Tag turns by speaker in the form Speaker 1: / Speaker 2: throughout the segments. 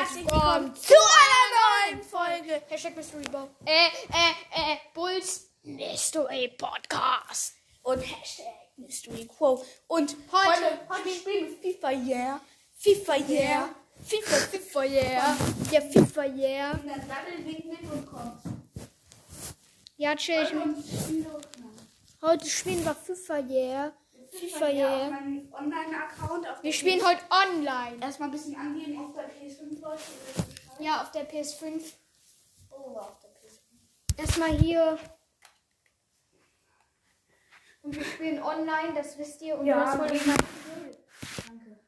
Speaker 1: herzlich willkommen zu einer neuen Folge. Hashtag Mystery Bow. Äh, äh, äh, Bulls Mystery Podcast. Und Hashtag Mystery Quo. Und heute, heute spielen wir FIFA Yeah. FIFA Yeah. FIFA, FIFA Yeah. Ja, FIFA Yeah.
Speaker 2: Und dann winkt mit und kommt.
Speaker 1: Ja, chill. Heute spielen wir FIFA Yeah. FIFA
Speaker 2: auf
Speaker 1: Wir spielen
Speaker 2: PS5.
Speaker 1: heute online.
Speaker 2: Erstmal ein bisschen angehen auf der PS5, Leute.
Speaker 1: Ja, auf der PS5.
Speaker 2: Oh, auf der PS5.
Speaker 1: Erstmal hier. Und wir spielen online, das wisst ihr. Und
Speaker 2: Ja,
Speaker 1: das wollte ich mal.
Speaker 2: Danke.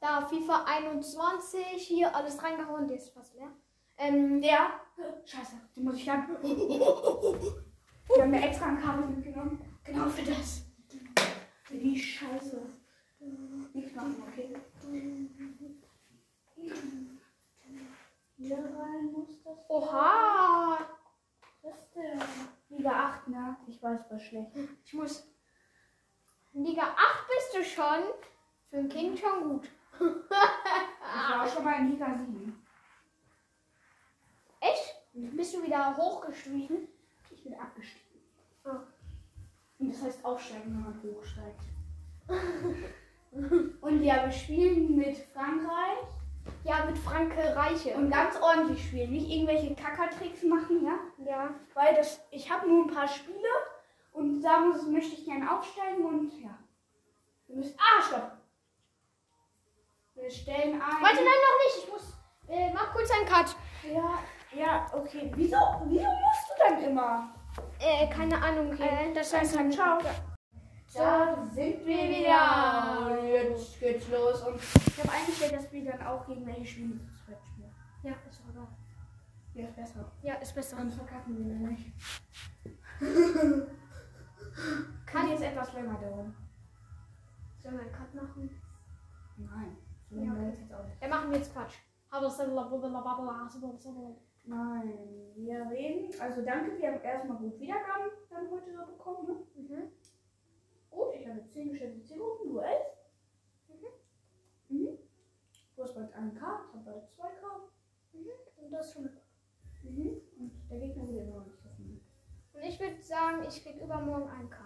Speaker 1: Da FIFA 21, hier alles reingehauen, der ist fast leer. Ähm,
Speaker 2: Der. Scheiße, den muss ich haben. Wir haben ja extra ein Kabel mitgenommen. Genau für das. Wie scheiße. Nicht machen, okay? Hier rein muss das.
Speaker 1: oha!
Speaker 2: Was ist denn? Liga 8, ne? Ich weiß, was schlecht.
Speaker 1: Ich muss. Liga 8 bist du schon. Für ein Kind schon gut.
Speaker 2: Ich war schon mal in Liga 7.
Speaker 1: Echt? Bist du wieder hochgestiegen?
Speaker 2: Ich bin abgestiegen.
Speaker 1: Ah.
Speaker 2: Und das heißt aufsteigen, wenn man hochsteigt. Und ja, wir spielen mit Frankreich
Speaker 1: Ja, mit Franke Reiche.
Speaker 2: und ganz ordentlich spielen. Nicht irgendwelche Kackertricks machen, ja?
Speaker 1: ja.
Speaker 2: Weil das, ich habe nur ein paar Spiele und da muss, möchte ich gerne aufsteigen und ja. Wir müssen. Ah, stopp! Wir stellen ein.
Speaker 1: Warte, nein, noch nicht. Ich muss. Äh, mach kurz einen Cut.
Speaker 2: Ja, ja, okay. Wieso, wieso musst du dann immer?
Speaker 1: Äh, keine Ahnung.
Speaker 2: Okay,
Speaker 1: Äh, das
Speaker 2: dann
Speaker 1: heißt
Speaker 2: kann- ciao. Da sind wir wieder. Jetzt geht's los. Und ich habe eingestellt, dass wir dann auch gegen welche spielen.
Speaker 1: Ja, ist egal.
Speaker 2: Ja, ist besser.
Speaker 1: Ja, ist besser.
Speaker 2: Sonst verkacken wir nämlich.
Speaker 1: Kann
Speaker 2: jetzt etwas länger dauern.
Speaker 1: Sollen wir einen Cut machen?
Speaker 2: Nein.
Speaker 1: Ja, okay. Ja, machen wir jetzt Quatsch.
Speaker 2: Nein, wir reden. Also danke, wir haben erstmal gut Wiedergaben dann heute so bekommen. Ne?
Speaker 1: Mhm.
Speaker 2: Gut, ich habe 10 gestellte Zielgruppen, du 11. Mhm. Mhm. Du hast bald 1K, ich habe bald 2K.
Speaker 1: Und das schon.
Speaker 2: Mhm. Und der Gegner will immer noch nicht gefunden.
Speaker 1: Und ich würde sagen, ich krieg übermorgen 1K.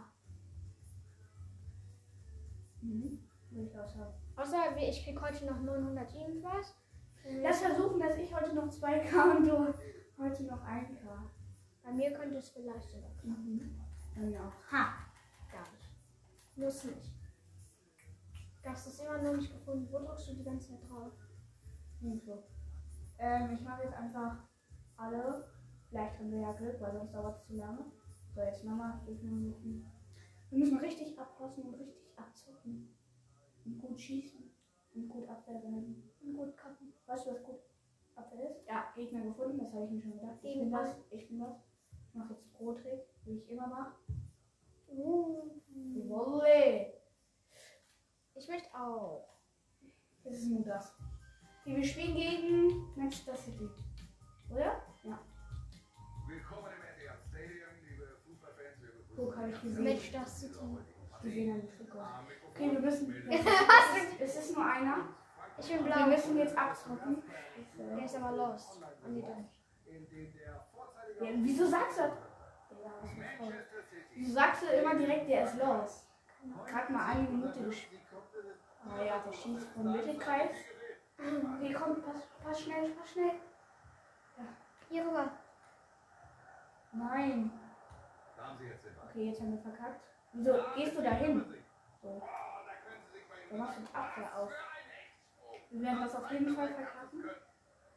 Speaker 2: Mhm. Will ich auch sagen.
Speaker 1: Außer wie- ich krieg heute noch 900 irgendwas.
Speaker 2: Lass versuchen, dass ich heute noch 2K und du heute noch 1K.
Speaker 1: Bei mir könnte es vielleicht sogar klappen.
Speaker 2: Mhm. Ja. Ha!
Speaker 1: Gar nicht. Muss nicht. Du hast es immer noch nicht gefunden. Wo drückst du die ganze Zeit drauf?
Speaker 2: Nirgendwo. Ähm, ich mache jetzt einfach alle. Vielleicht haben wir ja Glück, weil sonst dauert es zu lange. So, jetzt nochmal Gegner suchen. Wir müssen richtig abpassen und richtig abzocken. Und gut schießen. Und gut Abwehr werden.
Speaker 1: Und gut kappen.
Speaker 2: Weißt du, was gut Abwehr ist? Ja, Gegner gefunden, das habe ich mir schon gedacht. Ich bin
Speaker 1: was?
Speaker 2: Ich bin was. Ich mache jetzt Pro-Trick, wie ich immer mache. Wolle!
Speaker 1: Ich möchte auch.
Speaker 2: Das ist nur das. Okay, wir spielen gegen Manchester City. Oder? Ja.
Speaker 3: Willkommen im Etihad Stadium, liebe Fußballfans.
Speaker 2: Guck, habe ich gesehen.
Speaker 1: Match das City.
Speaker 2: gesehen Trikot.
Speaker 3: am Mikrofon
Speaker 2: Okay, wir müssen.
Speaker 1: Was?
Speaker 2: Es ist nur einer.
Speaker 1: Ich bin
Speaker 2: Wir
Speaker 1: blau.
Speaker 2: müssen jetzt abzocken.
Speaker 1: Der ist aber lost. Ah, nee, dann.
Speaker 2: Ja, wieso sagst du das? Ja, Wieso sagst du immer direkt, der ist los? Gerade mal eine Minute gespielt. Oh ja, der schießt vom Mittelkreis. Okay, komm, pass, pass schnell, pass schnell.
Speaker 1: Hier rüber.
Speaker 2: Nein. Okay, jetzt haben wir verkackt. Wieso gehst du da hin? So,
Speaker 3: da können Sie sich bei
Speaker 2: da
Speaker 3: ihm
Speaker 2: machst du die Abwehr auf. Wir werden das auf jeden Fall verkacken.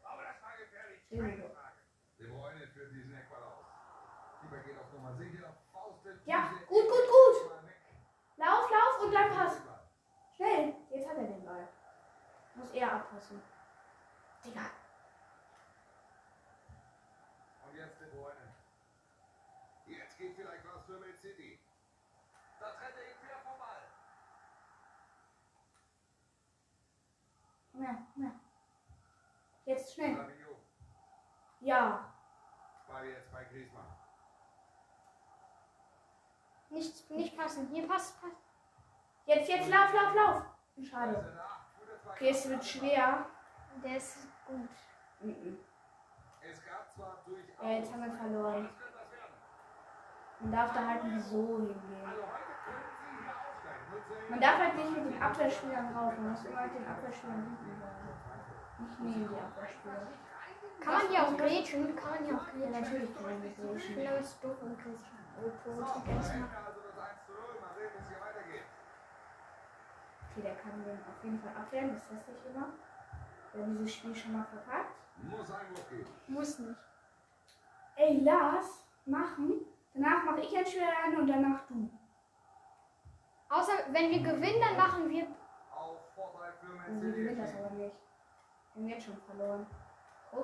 Speaker 3: Aber das war gefährlich. De Bruyne führt diesen Eckball aus. Lieber geht auf Nummer sicher. Faustet
Speaker 2: Ja, gut, gut, gut. Lauf, lauf und dann pass. Schnell. Jetzt hat er den Ball. Muss er abpassen. Digga.
Speaker 3: Und jetzt De Bruyne. Jetzt geht vielleicht was für Man City. Da trennt er ihn wieder vom Ball.
Speaker 2: Komm her. Jetzt schnell. Ja.
Speaker 3: Ball jetzt bei Griezmann.
Speaker 1: Nicht, nicht passen. Hier passt, passt.
Speaker 2: Jetzt, jetzt, lauf, lauf, lauf. Schade. Okay, es wird schwer.
Speaker 1: Der ist gut.
Speaker 2: Mhm.
Speaker 3: Es gab zwar durchaus...
Speaker 2: Ja, jetzt haben wir verloren. Man darf da halt nicht so hingehen.
Speaker 3: Also heute können Sie hier aufsteigen. Nur zur
Speaker 2: Man darf halt nicht mit den Abwehrspielern rauf. Man muss immer mit den Abwehrspielern hinten. Nicht neben die Abwehrspieler.
Speaker 1: Kann man hier auch grätschen? Kann man hier auch
Speaker 2: Ja,
Speaker 1: grätschen?
Speaker 2: natürlich kann man nicht
Speaker 1: Ich
Speaker 2: grätschen.
Speaker 1: bin aber jetzt doof und grätschen. Oh,
Speaker 3: da
Speaker 1: grätschen.
Speaker 3: hätten wir das 1 zu 0. Mal sehen, wie es hier weitergeht.
Speaker 2: Okay, der kann den auf jeden Fall abwehren. Das teste ich immer. Wer dieses Spiel schon mal verkackt.
Speaker 3: Muss Einwurf geben.
Speaker 1: Muss nicht.
Speaker 2: Ey, Lars, machen. Danach mache ich ein Spiel rein und danach du.
Speaker 1: Außer wenn wir gewinnen, dann machen wir.
Speaker 2: Und wir gewinnen das aber nicht. Wir haben jetzt schon verloren.
Speaker 3: Er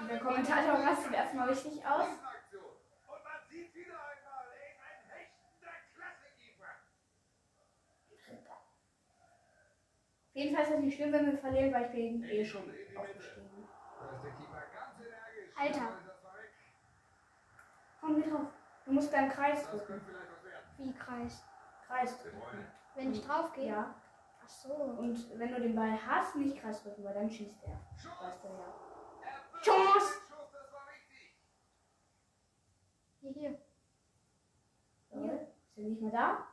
Speaker 2: Und der Kommentator rastet erstmal richtig aus.
Speaker 3: Er ist
Speaker 2: das nicht schlimm, wenn wir verlieren, weil ich bin eh schon aufgestiegen.
Speaker 1: Alter.
Speaker 3: Aber ist das mal weg.
Speaker 2: Komm, geh drauf. Du musst deinen Kreis
Speaker 3: Das
Speaker 2: drücken.
Speaker 1: Wie Kreis.
Speaker 2: Kreis drücken.
Speaker 1: Wenn ich drauf gehe?
Speaker 2: Ja.
Speaker 1: Ach so.
Speaker 2: Und wenn du den Ball hast, nicht Kreis drücken, weil dann schießt er.
Speaker 3: Schuss.
Speaker 2: Weißt du ja. Chance.
Speaker 3: das.
Speaker 1: Hier, hier.
Speaker 2: So, Ist er nicht mehr da?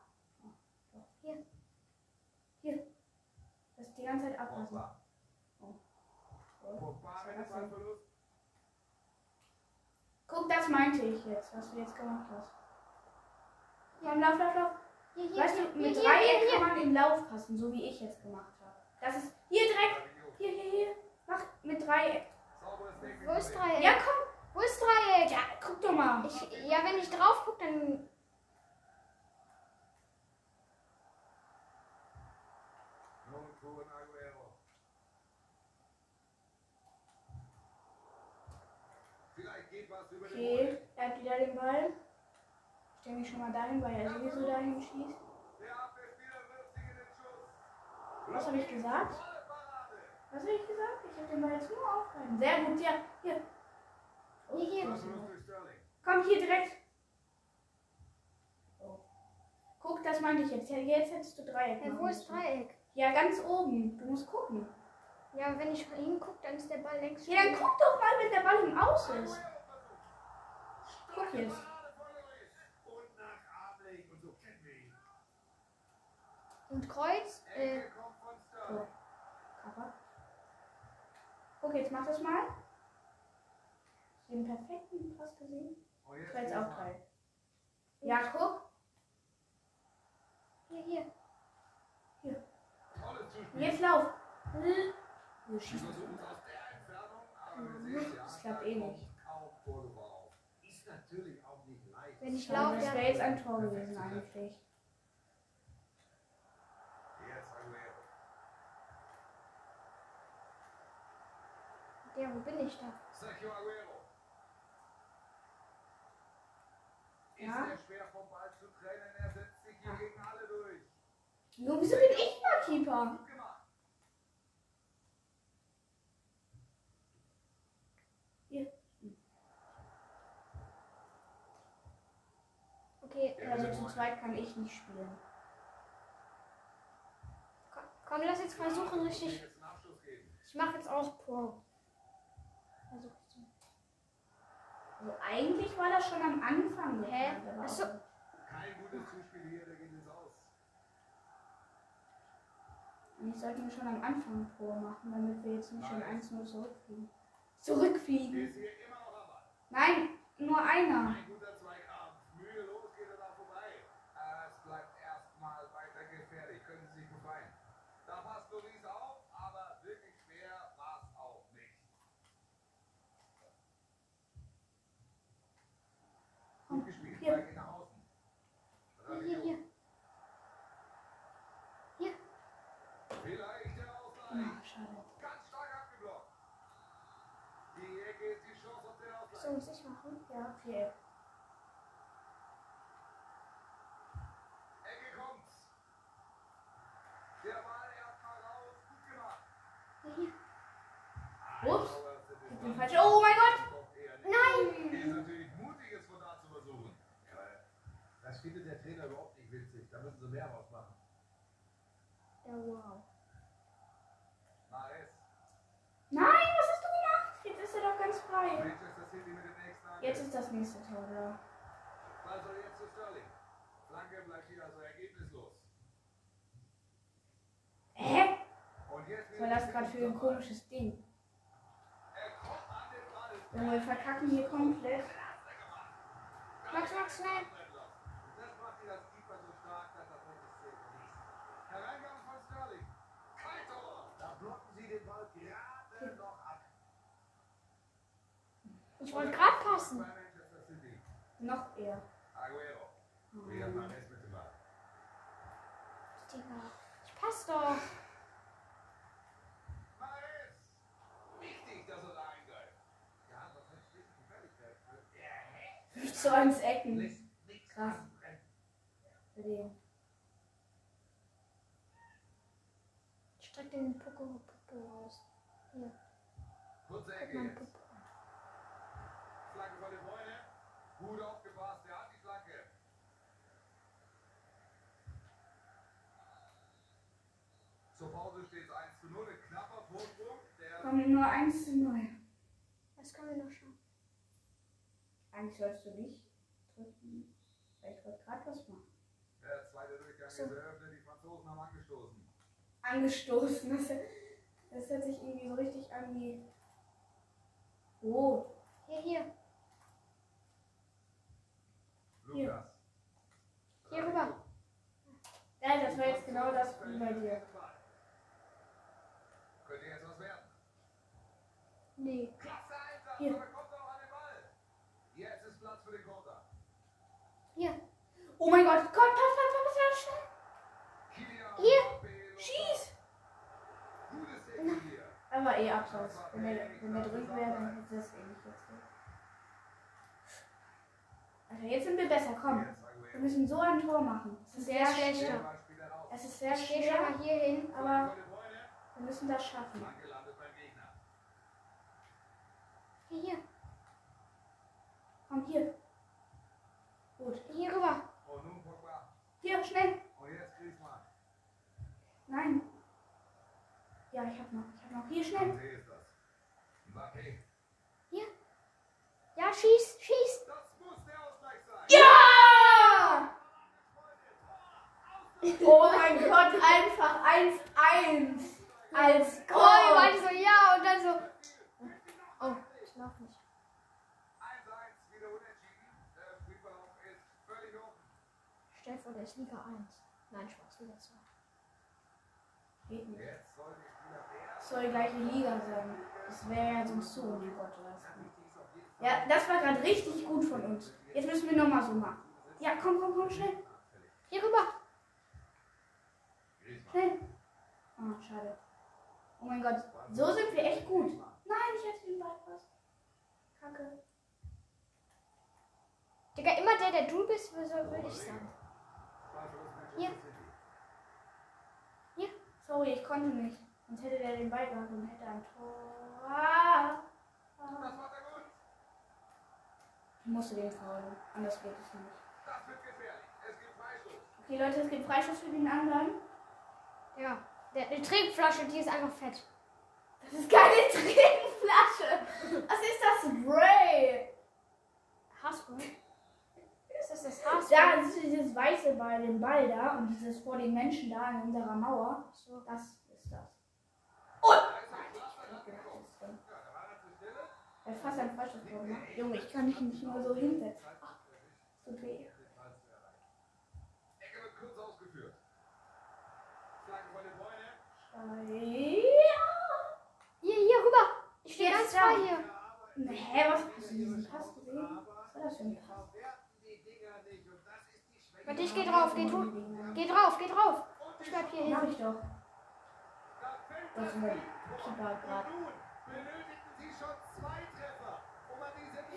Speaker 2: Oh, doch.
Speaker 1: Hier.
Speaker 2: Hier. Das die ganze Zeit abpassen. So.
Speaker 3: Pogba
Speaker 2: Was war
Speaker 3: mit
Speaker 2: das. Guck, das meinte ich jetzt, was du jetzt gemacht hast. Ja, im Lauf, Lauf, Lauf.
Speaker 1: Hier, hier.
Speaker 2: Weißt du,
Speaker 1: hier,
Speaker 2: mit
Speaker 1: hier,
Speaker 2: Dreieck kann man im Lauf passen, so wie ich jetzt gemacht habe. Das ist hier direkt. Hier, hier, hier. Mach mit Dreieck.
Speaker 1: Wo ist Dreieck?
Speaker 2: Ja, komm.
Speaker 1: Wo ist Dreieck?
Speaker 2: Ja, guck doch mal.
Speaker 1: Ich, ja, wenn ich drauf gucke, dann.
Speaker 3: Nun Kun Aguero. Vielleicht geht was über den
Speaker 2: Okay, er hat wieder den Ball. Ich stelle mich schon mal dahin, weil er sowieso dahin schießt. Was habe ich gesagt? Was habe ich gesagt? Ich habe den Ball jetzt nur aufgehalten. Sehr gut, ja. Hier.
Speaker 1: Hier, hier.
Speaker 3: Sterling.
Speaker 2: Komm hier direkt. Oh. Guck, das meinte ich jetzt. Ja, Jetzt hättest du Dreieck. Machen
Speaker 1: wo ist. Dreieck?
Speaker 2: Ja, ganz oben. Du musst gucken.
Speaker 1: Ja, wenn ich hingucke, dann ist der Ball längst.
Speaker 2: Ja, dann guck doch mal, wenn der Ball im Aus ist.
Speaker 3: Wir ihn.
Speaker 1: Und Kreuz? Äh,
Speaker 3: Sterling.
Speaker 2: Kappa. Guck, jetzt mach das mal. Den perfekten Pass gesehen? Das war jetzt auch drei. Ja, guck.
Speaker 1: hier, hier.
Speaker 2: Und jetzt lauf.
Speaker 3: Ja.
Speaker 2: Das klappt eh nicht.
Speaker 1: Wenn ich laufe, ja.
Speaker 2: wäre jetzt ein Tor gewesen eigentlich.
Speaker 1: Der, wo bin ich da?
Speaker 3: Sergio Aguero. Ist
Speaker 2: Ja?
Speaker 3: schwer vom Ball zu trennen? Setzt sich hier
Speaker 2: Ja.
Speaker 3: gegen alle durch.
Speaker 2: Nur wieso bin ich mal Keeper?
Speaker 3: Gut gemacht.
Speaker 2: Hier.
Speaker 1: Okay,
Speaker 2: Also zu zweit kann ich nicht spielen.
Speaker 1: komm, lass jetzt versuchen,
Speaker 3: Ich
Speaker 1: richtig. Ich mache jetzt aus Pro. Versuch zu.
Speaker 2: Also eigentlich war das schon am Anfang.
Speaker 1: Hä?
Speaker 2: geplant, aber
Speaker 1: Ach so.
Speaker 2: auch-
Speaker 3: Kein gutes Zuspiel hier, der geht ins Aus.
Speaker 2: Eigentlich sollten wir schon am Anfang Pro machen, damit wir jetzt nicht schon 1-0 zurückfliegen. Zurückfliegen? Nein, nur einer.
Speaker 3: Ein guter Zweikampf. Mühelos geht er da vorbei. Ah, Es bleibt erstmal weiter gefährlich. Können Sie sich befreien. Da passt Loris auf, aber wirklich schwer war es auch nicht. Gut gespielt.
Speaker 2: Hier.
Speaker 3: Ball geht nach außen.
Speaker 1: Hier, hier, hier. Hier.
Speaker 3: Vielleicht der Ausgleich.
Speaker 2: Ah, schade.
Speaker 3: Ganz stark abgeblockt. Die Ecke ist die Chance auf den Ausgleich.
Speaker 1: So muss ich machen.
Speaker 2: Ja, Viereck.
Speaker 3: Ecke kommt's. Der Ball erstmal raus. Gut gemacht.
Speaker 1: Hier, hier.
Speaker 2: Ups. Ich bin falsch. Oh mein Gott!
Speaker 3: nicht.
Speaker 1: Nein!
Speaker 3: Ist natürlich mutig, es von da zu versuchen. Ja, das findet der Trainer überhaupt nicht witzig. Da müssen sie mehr draus machen.
Speaker 1: Ja, wow.
Speaker 2: Nein, was hast du gemacht? Jetzt ist er doch ganz frei.
Speaker 3: Manchester City mit dem nächsten Angriff.
Speaker 2: Jetzt ist das nächste Tor da.
Speaker 3: Also jetzt zu Sterling. Flanke bleibt wieder so ergebnislos.
Speaker 2: Hä?
Speaker 3: Und jetzt
Speaker 2: Was war das gerade für ein komisches Ding?
Speaker 3: Er kommt an den Ball.
Speaker 2: Junge, wir verkacken hier komplett.
Speaker 1: Max, Max, schnell.
Speaker 3: Das das. Da blocken sie den Ball gerade noch.
Speaker 1: Ich wollte gerade passen.
Speaker 2: Noch eher.
Speaker 3: Ball.
Speaker 1: Digga. Ich pass doch.
Speaker 3: Mahrez. Wichtig, dass da eingreift. Ja, das hat schließlich Gefälligkeit.
Speaker 2: 5 zu 1 Ecken. Krass.
Speaker 1: Ich streck den Poco Poco raus. Hier, guck mal,
Speaker 3: jetzt.
Speaker 1: Poco.
Speaker 3: Flanke von den Bräune. Gut aufgepasst, der hat die Flanke. Zur Pause steht es 1 zu 0. Ein knapper Vorsprung. Der
Speaker 2: Kommen nur 1 zu 0.
Speaker 1: Das können wir noch schauen.
Speaker 2: Eigentlich sollst du nicht drücken. Weil ich wollte gerade was machen.
Speaker 3: Der zweite Durchgang
Speaker 1: So.
Speaker 3: ist eröffnet. Die Franzosen haben angestoßen.
Speaker 2: Angestoßen. Das, das hört sich irgendwie so richtig an wie. Oh.
Speaker 1: Hier, hier.
Speaker 3: Lukas.
Speaker 1: Hier rüber.
Speaker 2: Ja, das war jetzt genau das wie bei dir.
Speaker 3: Könnte jetzt was werden.
Speaker 1: Nee.
Speaker 2: Hier.
Speaker 3: Jetzt ist Platz für den Konter.
Speaker 1: Hier.
Speaker 2: Oh mein Gott. Komm, pass, pass, pass, pass, schnell.
Speaker 1: Hier.
Speaker 2: Schieß.
Speaker 3: Hier.
Speaker 2: Aber eh abseits. Wenn der, wenn der drüben wäre, dann hätte das eh nicht jetzt. Also jetzt sind wir besser. Komm. Wir müssen so ein Tor machen. Es ist sehr
Speaker 1: schlechter.
Speaker 2: schwer.
Speaker 3: Er.
Speaker 2: Es ist sehr schwer,
Speaker 1: mal hier hin.
Speaker 2: aber wir müssen das schaffen.
Speaker 1: Hier, hier.
Speaker 2: Komm, hier. Gut.
Speaker 1: Hier rüber.
Speaker 2: Hier, schnell. Nein. Ja, ich hab noch. Ich hab noch. Hier, schnell.
Speaker 1: Hier. Ja, schieß.
Speaker 3: Das muss der Ausgleich sein.
Speaker 2: Ja! Oh mein Gott, einfach 1-1. Als
Speaker 1: Oh, ich meinte so, ja, und dann so. Oh, ich lauf nicht.
Speaker 3: 1-1 wieder unentschieden. Der Spielverlauf ist völlig offen.
Speaker 1: Stell vor, der ist Liga 1. Nein, Spaß, Liga 2.
Speaker 2: Geht nicht.
Speaker 3: Soll die
Speaker 2: gleiche Liga sein. Das wäre ja sonst so, oh mein Gott, was. Ja, das war gerade richtig gut von uns. Jetzt müssen wir nochmal so machen. Ja, komm, komm, komm, schnell.
Speaker 1: Hier rüber.
Speaker 2: Schnell. Ah, schade. Oh mein Gott, so sind wir echt gut. Nein, ich hatte den Ball fast. Kacke.
Speaker 1: Digga, immer der, der du bist, würde würd ich sagen. Hier. Hier.
Speaker 2: Sorry, ich konnte nicht. Sonst hätte der den Ball gehabt und hätte ein Tor. Ah. Ah. Ich musste den faulen. Anders geht es nicht.
Speaker 3: Das wird gefährlich. Es gibt Freistoß.
Speaker 2: Okay, Leute, es gibt Freischuss für den anderen.
Speaker 1: Ja. Der, die Trinkflasche, die ist einfach fett.
Speaker 2: Das ist keine Trinkflasche. Was ist das? Spray.
Speaker 1: Haarspray. Ist das das Haarspray?
Speaker 2: Da ist dieses Weiße bei dem Ball da und dieses vor den Menschen da in unserer Mauer.
Speaker 1: So.
Speaker 2: Das ist das.
Speaker 3: Ein war er
Speaker 2: hat fast einen Freischuss gemacht. Junge, ich kann mich nicht mal so hinsetzen. Ach, tut weh.
Speaker 3: Ecke wird kurz ausgeführt. Flanke von den Bräune.
Speaker 2: Ja.
Speaker 1: Hier, hier rüber. Ich stehe ganz frei hier.
Speaker 2: Hä, was hast du diesen Pass gesehen? Was war das für ein Pass?
Speaker 1: Warte, ich geh drauf, geh, tu, geh drauf, geh drauf. Ich bleib hier
Speaker 2: Mach
Speaker 1: hin.
Speaker 2: ich doch. Das ist mein. Keeper gerade.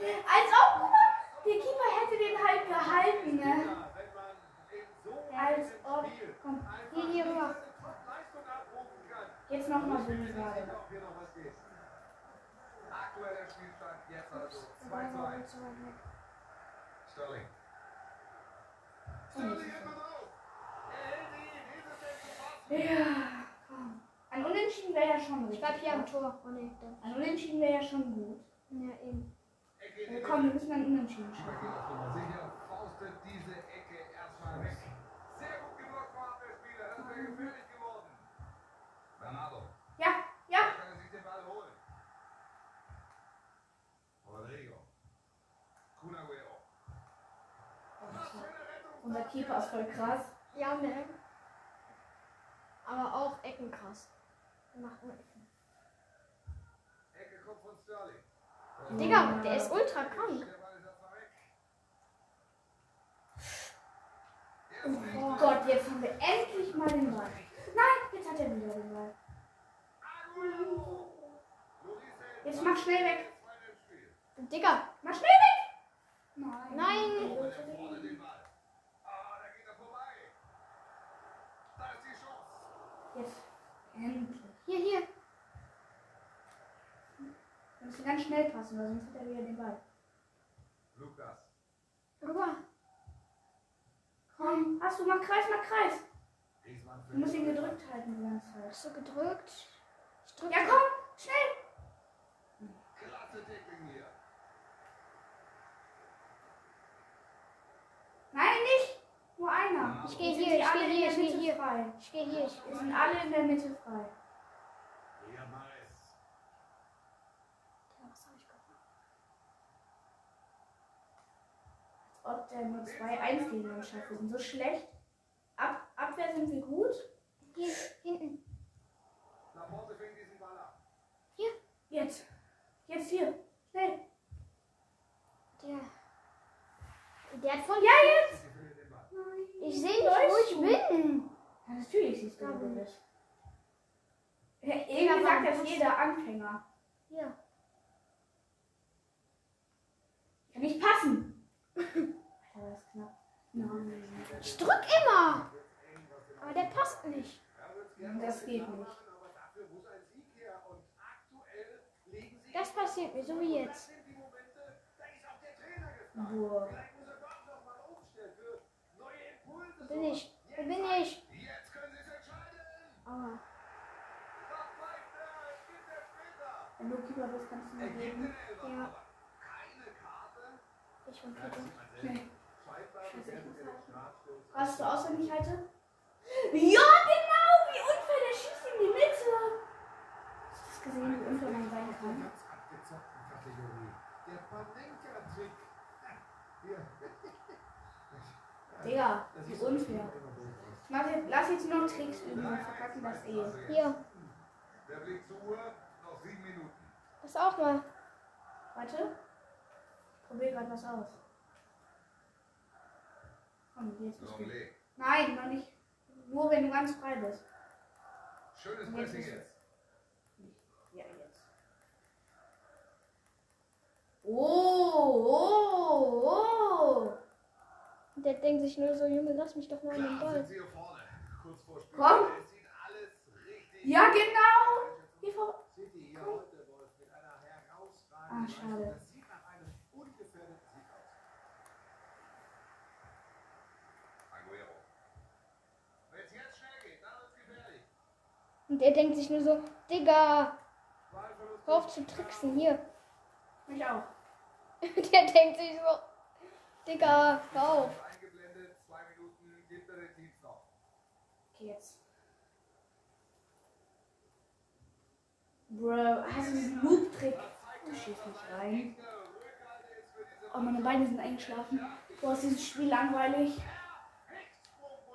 Speaker 2: Als ob, der Keeper hätte den halt gehalten, ne? Als ob. Komm,
Speaker 1: Hier, hier rüber.
Speaker 2: Jetzt nochmal so
Speaker 3: die Frage. Aktueller Spielstand jetzt also 2 zu 1.
Speaker 1: Sterling.
Speaker 3: Sterling
Speaker 2: etwas
Speaker 3: auf. Ja, komm.
Speaker 2: Ein Unentschieden wäre ja schon
Speaker 1: gut.
Speaker 2: Ich
Speaker 1: bleib hier am Tor. Oh, nee,
Speaker 2: Ein Unentschieden wäre ja schon gut.
Speaker 1: Ja, eben.
Speaker 2: komm, wir müssen einen Unentschieden schaffen.
Speaker 3: Faustet diese Ecke erstmal weg. Rettung.
Speaker 2: Unser Keeper ist voll krass.
Speaker 1: Ja, ne. Aber auch Ecken krass. Er macht nur Ecken.
Speaker 3: Ecke kommt von Sterling.
Speaker 1: Digga, der ist ultra krank.
Speaker 3: Der. Der
Speaker 2: Oh Gott, jetzt haben wir endlich mal den Ball. Nein, jetzt hat er wieder den Ball. Jetzt mach schnell weg.
Speaker 1: Digga,
Speaker 2: Mach schnell weg. Nein.
Speaker 1: Nein.
Speaker 3: Vorne den Ball. Ah, da geht er vorbei. Da ist die Chance.
Speaker 2: Jetzt. Endlich.
Speaker 1: hier, hier.
Speaker 2: Wir müssen ganz schnell passen, weil sonst hat er wieder den Ball.
Speaker 3: Lukas.
Speaker 1: Rüber.
Speaker 2: Komm, hast du, mach Kreis, mach Kreis. Du musst ihn gedrückt halten die ganze Zeit.
Speaker 1: Hast du gedrückt? Ich drück
Speaker 2: Ja, komm, schnell.
Speaker 3: Klasse Tackling hier.
Speaker 2: Nein, nicht. Nur einer.
Speaker 1: Ich geh
Speaker 2: Jetzt sind
Speaker 1: hier,
Speaker 2: sie
Speaker 1: ich
Speaker 2: alle
Speaker 1: geh
Speaker 2: in
Speaker 1: hier, ich geh
Speaker 2: Mitte
Speaker 1: hier.
Speaker 2: Frei.
Speaker 1: Ich gehe hier. Ich
Speaker 2: Wir sind alle in der Mitte frei.
Speaker 3: Mahrez.
Speaker 1: Was hab ich gemacht?
Speaker 2: Ob der nur 2-1 gegen uns schafft. Wir sind so schlecht. Ab Abwehr sind wir gut.
Speaker 1: Hier, hinten.
Speaker 3: Laporte fängt diesen Ball ab.
Speaker 2: Jetzt. Jetzt hier. Schnell.
Speaker 1: Der. Der hat voll.
Speaker 2: Ja, jetzt.
Speaker 3: Sie findet den Ball.
Speaker 1: Ich sehe nicht, wo ich bin.
Speaker 2: Ja, natürlich siehst du,
Speaker 1: Ja,
Speaker 2: wo du
Speaker 1: gut.
Speaker 2: bist. Ja,
Speaker 1: Ja,
Speaker 2: irgendwie sagt
Speaker 1: warum
Speaker 2: das
Speaker 1: hast-
Speaker 2: jeder Anfänger.
Speaker 1: Hier.
Speaker 2: Kann nicht passen. Alter, das ist knapp. Nein.
Speaker 1: Ich drück immer. Aber der passt nicht.
Speaker 2: Das geht nicht.
Speaker 1: Das passiert mir, so wie jetzt.
Speaker 2: Boah.
Speaker 1: Bin ich? Wo bin ich?
Speaker 3: Jetzt können sie es entscheiden.
Speaker 1: Aua.
Speaker 3: Doch weiter, es gibt der später.
Speaker 2: Wenn du Keeper bist, kannst du mir geben.
Speaker 1: Ja.
Speaker 3: aber keine Karte.
Speaker 1: Ich bin
Speaker 3: selten.
Speaker 2: Nee. Ich. Was du auswendig halte? Ja, genau! Wie unfair, der schießt in die Mitte! Hast du das gesehen, wie unfair man sein kann?
Speaker 3: Der Panenka-Trick. Hier.
Speaker 2: Digga,
Speaker 3: Das
Speaker 2: wie
Speaker 3: ist
Speaker 2: unfair.
Speaker 3: doof.
Speaker 2: Mach jetzt, lass jetzt nur noch Tricks üben und verkacken das eh.
Speaker 1: Hier.
Speaker 3: Der Blick zur Uhr, noch sieben Minuten.
Speaker 1: Das auch mal.
Speaker 2: Warte. Ich probier grad was aus. Komm, jetzt bist du.
Speaker 3: Longley.
Speaker 2: Nein, noch nicht. Nur wenn du ganz frei bist.
Speaker 3: Schönes Pressing jetzt.
Speaker 2: Ja, jetzt. Oh, oh, oh.
Speaker 1: Der denkt sich nur so, Junge, lass mich doch mal an den Ball.
Speaker 3: sind sie hier vorne. Kurz vor Spiel.
Speaker 2: Komm.
Speaker 3: Es sieht alles richtig
Speaker 2: Ja, genau. Hier vor.
Speaker 3: Einer herausragenden
Speaker 2: Ah, schade.
Speaker 3: Jetzt.
Speaker 1: Und er denkt sich nur so, Digga, hör auf zu tricksen, hier.
Speaker 2: Mich auch.
Speaker 1: Der denkt sich so, Digga, hör auf.
Speaker 3: Eingeblendet, zwei Minuten gibt er den Teams noch.
Speaker 2: Okay, jetzt. Bro, hast du diesen Loop-Trick? Du schießt nicht rein. Oh, meine Beine sind eingeschlafen. Boah, ist dieses Spiel langweilig.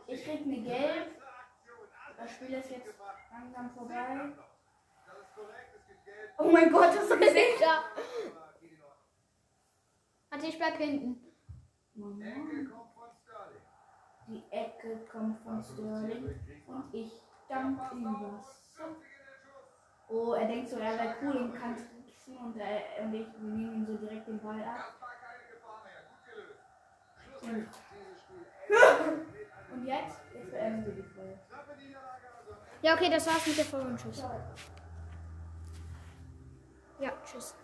Speaker 2: Ich krieg eine Gelb. Das Spiel ist jetzt langsam vorbei.
Speaker 3: Das ist.
Speaker 2: Oh mein Gott,
Speaker 3: geht in Ordnung.
Speaker 1: Warte, ich bleib hinten.
Speaker 2: Mama. Die Ecke kommt von Sterling. Und ich dank ihm was. Oh, er denkt so, er wäre cool und kann tricksen und, äh, und ich wir nehmen ihm so direkt den Ball ab. Und jetzt? Jetzt beenden wir die Folge.
Speaker 1: Ja, okay, das war's mit der Folge und tschüss. Ja, tschüss.